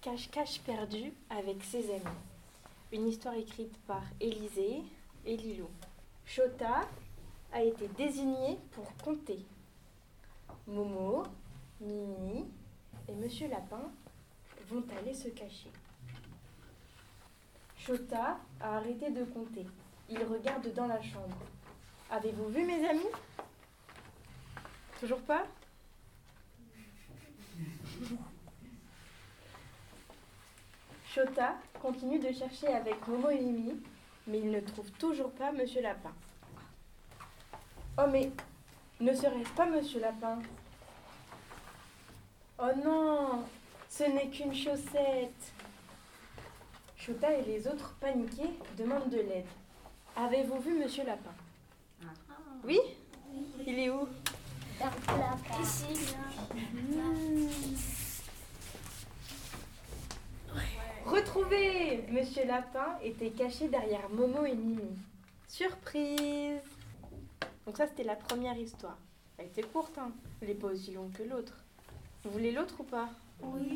cache-cache perdu avec ses amis. Une histoire écrite par Élisée et Lilou. Chota a été désigné pour compter. Momo, Mimi et Monsieur Lapin vont aller se cacher. Chota a arrêté de compter. Il regarde dans la chambre. Avez-vous vu mes amis? Toujours pas? Chota continue de chercher avec Momo et Mimi, mais il ne trouve toujours pas Monsieur Lapin. Oh mais, ne serait-ce pas Monsieur Lapin? Oh non, ce n'est qu'une chaussette. Chota et les autres paniqués demandent de l'aide. Avez-vous vu Monsieur Lapin? Oui Il est où? Ici. Monsieur Lapin était caché derrière Momo et Mimi. Surprise Donc ça c'était la première histoire. Elle était courte, hein. Elle n'est pas aussi longue que l'autre. Vous voulez l'autre ou pas? Oui.